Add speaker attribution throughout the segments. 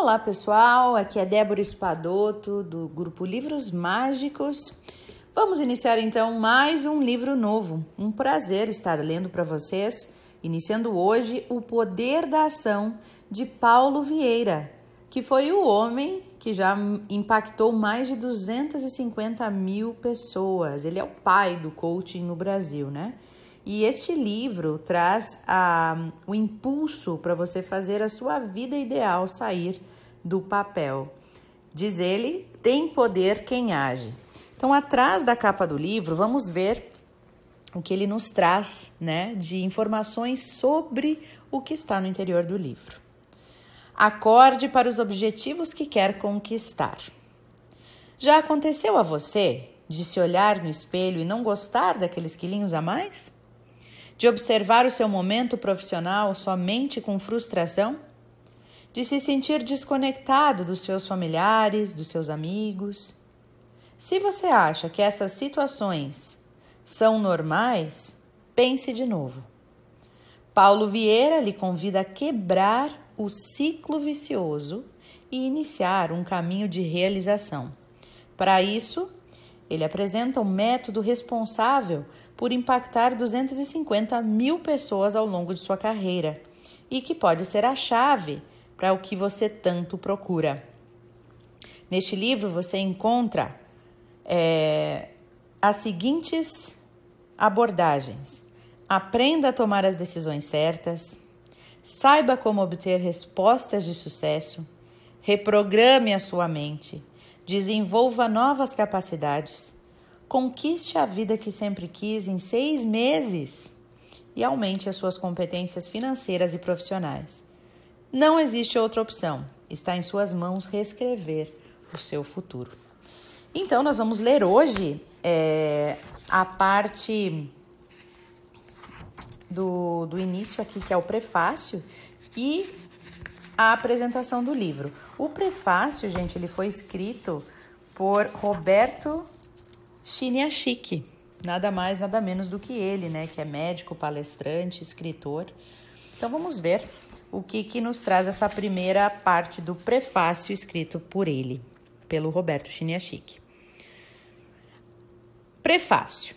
Speaker 1: Olá pessoal, aqui é Débora Espadoto do grupo Livros Mágicos. Vamos iniciar então mais um livro novo. Um prazer estar lendo para vocês, iniciando hoje O Poder da Ação de Paulo Vieira, que foi o homem que já impactou mais de 250 mil pessoas. Ele é o pai do coaching no Brasil, né? E este livro traz a, o impulso para você fazer a sua vida ideal sair do papel. Diz ele: tem poder quem age. Então, atrás da capa do livro, vamos ver o que ele nos traz né, de informações sobre o que está no interior do livro. Acorde para os objetivos que quer conquistar. Já aconteceu a você de se olhar no espelho e não gostar daqueles quilinhos a mais? De observar o seu momento profissional somente com frustração, de se sentir desconectado dos seus familiares, dos seus amigos. Se você acha que essas situações são normais, pense de novo. Paulo Vieira lhe convida a quebrar o ciclo vicioso e iniciar um caminho de realização. Para isso, ele apresenta um método responsável por impactar 250 mil pessoas ao longo de sua carreira e que pode ser a chave para o que você tanto procura. Neste livro você encontra é, as seguintes abordagens: aprenda a tomar as decisões certas, saiba como obter respostas de sucesso, reprograme a sua mente, desenvolva novas capacidades Conquiste a vida que sempre quis em seis meses e aumente as suas competências financeiras e profissionais. Não existe outra opção. Está em suas mãos reescrever o seu futuro. Então, nós vamos ler hoje é, a parte do, do início aqui, que é o prefácio, e a apresentação do livro. O prefácio, gente, ele foi escrito por Roberto Chique, nada mais, nada menos do que ele, né? Que é médico, palestrante, escritor. Então vamos ver o que, que nos traz essa primeira parte do prefácio escrito por ele, pelo Roberto Chique. Prefácio.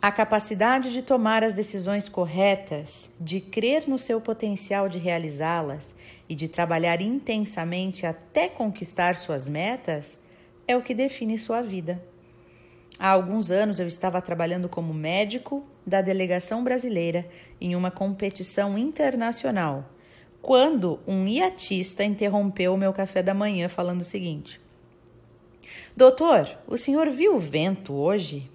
Speaker 1: A capacidade de tomar as decisões corretas, de crer no seu potencial de realizá-las e de trabalhar intensamente até conquistar suas metas é o que define sua vida. Há alguns anos eu estava trabalhando como médico da delegação brasileira em uma competição internacional, quando um iatista interrompeu o meu café da manhã falando o seguinte: Doutor, o senhor viu o vento hoje?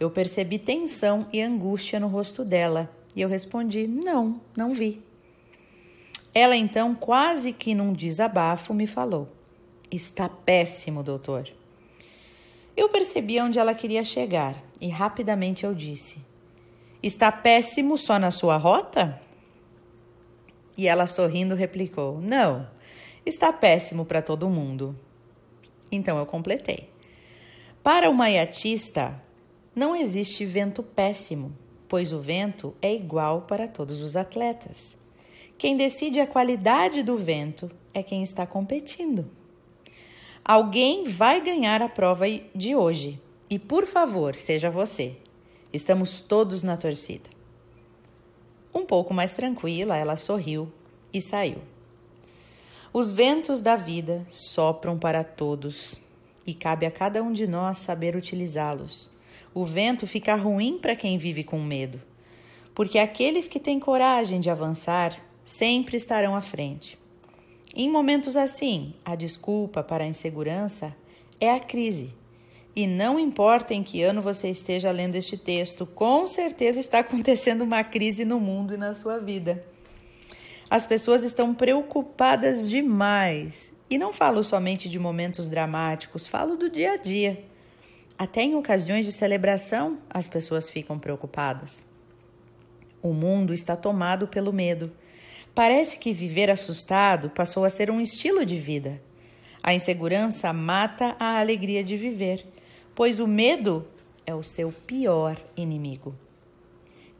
Speaker 1: Eu percebi tensão e angústia no rosto dela e eu respondi: Não, não vi. Ela então, quase que num desabafo, me falou: Está péssimo, doutor. Eu percebi onde ela queria chegar e rapidamente eu disse: Está péssimo só na sua rota? E ela sorrindo replicou: Não, está péssimo para todo mundo. Então eu completei. Para uma iatista, não existe vento péssimo, pois o vento é igual para todos os atletas. Quem decide a qualidade do vento é quem está competindo. Alguém vai ganhar a prova de hoje. E por favor, seja você. Estamos todos na torcida. Um pouco mais tranquila, ela sorriu e saiu. Os ventos da vida sopram para todos e cabe a cada um de nós saber utilizá-los. O vento fica ruim para quem vive com medo, porque aqueles que têm coragem de avançar sempre estarão à frente. Em momentos assim, a desculpa para a insegurança é a crise. E não importa em que ano você esteja lendo este texto, com certeza está acontecendo uma crise no mundo e na sua vida. As pessoas estão preocupadas demais. E não falo somente de momentos dramáticos, falo do dia a dia. Até em ocasiões de celebração, as pessoas ficam preocupadas. O mundo está tomado pelo medo. Parece que viver assustado passou a ser um estilo de vida. A insegurança mata a alegria de viver, pois o medo é o seu pior inimigo.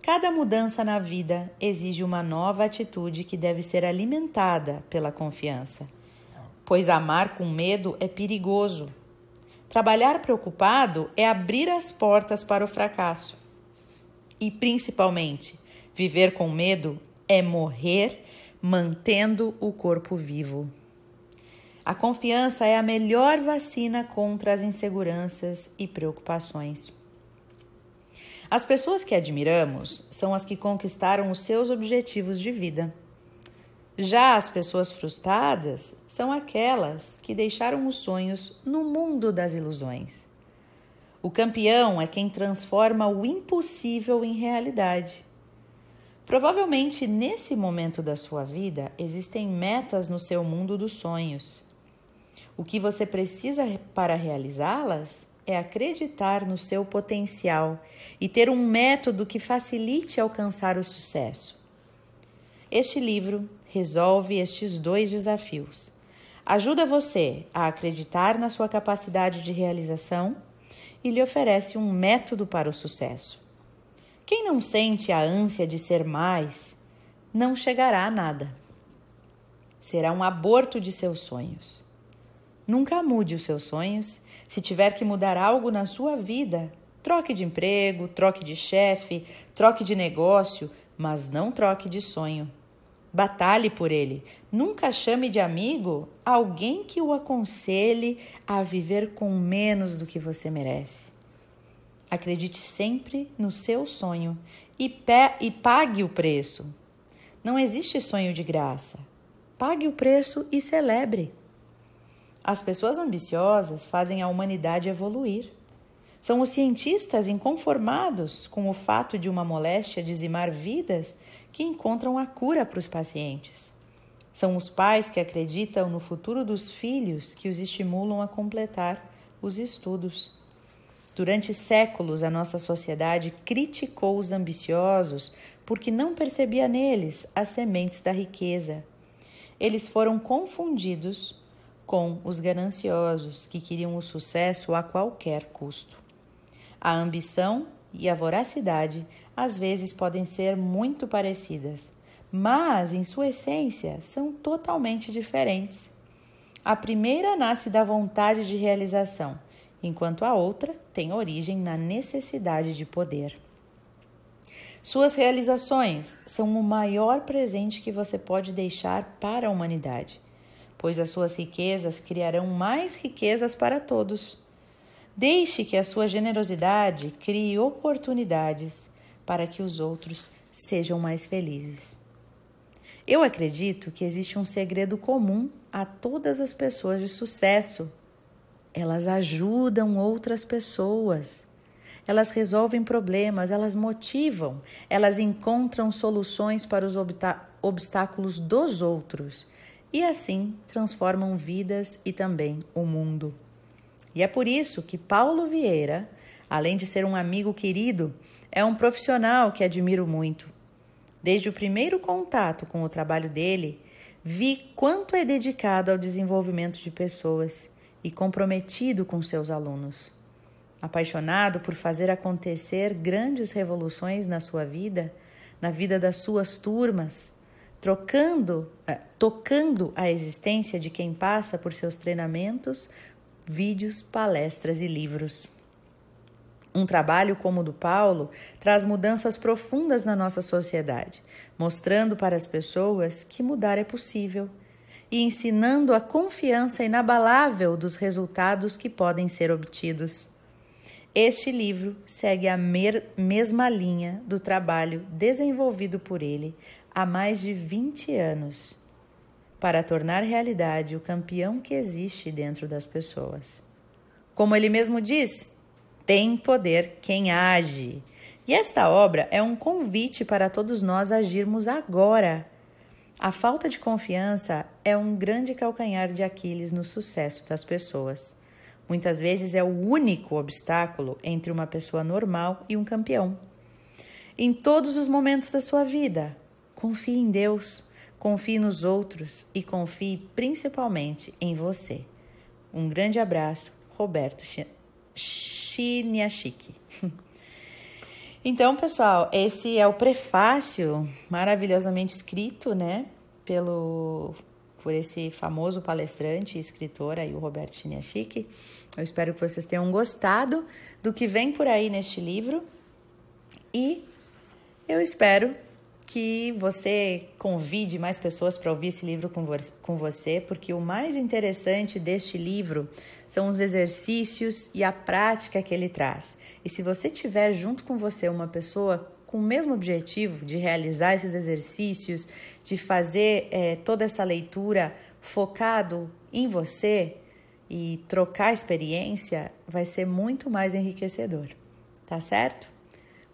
Speaker 1: Cada mudança na vida exige uma nova atitude que deve ser alimentada pela confiança, pois amar com medo é perigoso. Trabalhar preocupado é abrir as portas para o fracasso. E, principalmente, viver com medo é morrer mantendo o corpo vivo. A confiança é a melhor vacina contra as inseguranças e preocupações. As pessoas que admiramos são as que conquistaram os seus objetivos de vida. Já as pessoas frustradas são aquelas que deixaram os sonhos no mundo das ilusões. O campeão é quem transforma o impossível em realidade. Provavelmente nesse momento da sua vida existem metas no seu mundo dos sonhos. O que você precisa para realizá-las é acreditar no seu potencial e ter um método que facilite alcançar o sucesso. Este livro resolve estes dois desafios. Ajuda você a acreditar na sua capacidade de realização e lhe oferece um método para o sucesso. Quem não sente a ânsia de ser mais, não chegará a nada. Será um aborto de seus sonhos. Nunca mude os seus sonhos. Se tiver que mudar algo na sua vida, troque de emprego, troque de chefe, troque de negócio, mas não troque de sonho. Batalhe por ele. Nunca chame de amigo alguém que o aconselhe a viver com menos do que você merece. Acredite sempre no seu sonho e, e pague o preço. Não existe sonho de graça. Pague o preço e celebre. As pessoas ambiciosas fazem a humanidade evoluir. São os cientistas inconformados com o fato de uma moléstia dizimar vidas que encontram a cura para os pacientes. São os pais que acreditam no futuro dos filhos que os estimulam a completar os estudos. Durante séculos, a nossa sociedade criticou os ambiciosos porque não percebia neles as sementes da riqueza. Eles foram confundidos com os gananciosos que queriam o sucesso a qualquer custo. A ambição e a voracidade às vezes podem ser muito parecidas, mas em sua essência são totalmente diferentes. A primeira nasce da vontade de realização, enquanto a outra tem origem na necessidade de poder. Suas realizações são o maior presente que você pode deixar para a humanidade pois as suas riquezas criarão mais riquezas para todos. Deixe que a sua generosidade crie oportunidades para que os outros sejam mais felizes. Eu acredito que existe um segredo comum a todas as pessoas de sucesso. Elas ajudam outras pessoas. Elas resolvem problemas, elas motivam, elas encontram soluções para os obstáculos dos outros e assim transformam vidas e também o mundo. E é por isso que Paulo Vieira, além de ser um amigo querido, é um profissional que admiro muito. Desde o primeiro contato com o trabalho dele, vi quanto é dedicado ao desenvolvimento de pessoas e comprometido com seus alunos. Apaixonado por fazer acontecer grandes revoluções na sua vida, na vida das suas turmas, trocando, eh, tocando a existência de quem passa por seus treinamentos, vídeos, palestras e livros. Um trabalho como o do Paulo traz mudanças profundas na nossa sociedade, mostrando para as pessoas que mudar é possível e ensinando a confiança inabalável dos resultados que podem ser obtidos. Este livro segue a mesma linha do trabalho desenvolvido por ele há mais de 20 anos para tornar realidade o campeão que existe dentro das pessoas. Como ele mesmo diz, tem poder quem age. E esta obra é um convite para todos nós agirmos agora. A falta de confiança é um grande calcanhar de Aquiles no sucesso das pessoas. Muitas vezes é o único obstáculo entre uma pessoa normal e um campeão. Em todos os momentos da sua vida, Confie em Deus, confie nos outros e confie principalmente em você. Um grande abraço, Roberto Chiniachiki. Então, pessoal, esse é o prefácio maravilhosamente escrito, né, pelo por esse famoso palestrante e escritor aí, o Roberto Chiniachik. Eu espero que vocês tenham gostado do que vem por aí neste livro e eu espero que você convide mais pessoas para ouvir esse livro com, vo com você, porque o mais interessante deste livro são os exercícios e a prática que ele traz. E se você tiver junto com você uma pessoa com o mesmo objetivo de realizar esses exercícios, de fazer é, toda essa leitura focado em você e trocar experiência, vai ser muito mais enriquecedor. Tá certo?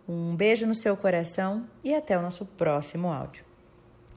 Speaker 1: Um beijo no seu coração e até o nosso próximo áudio.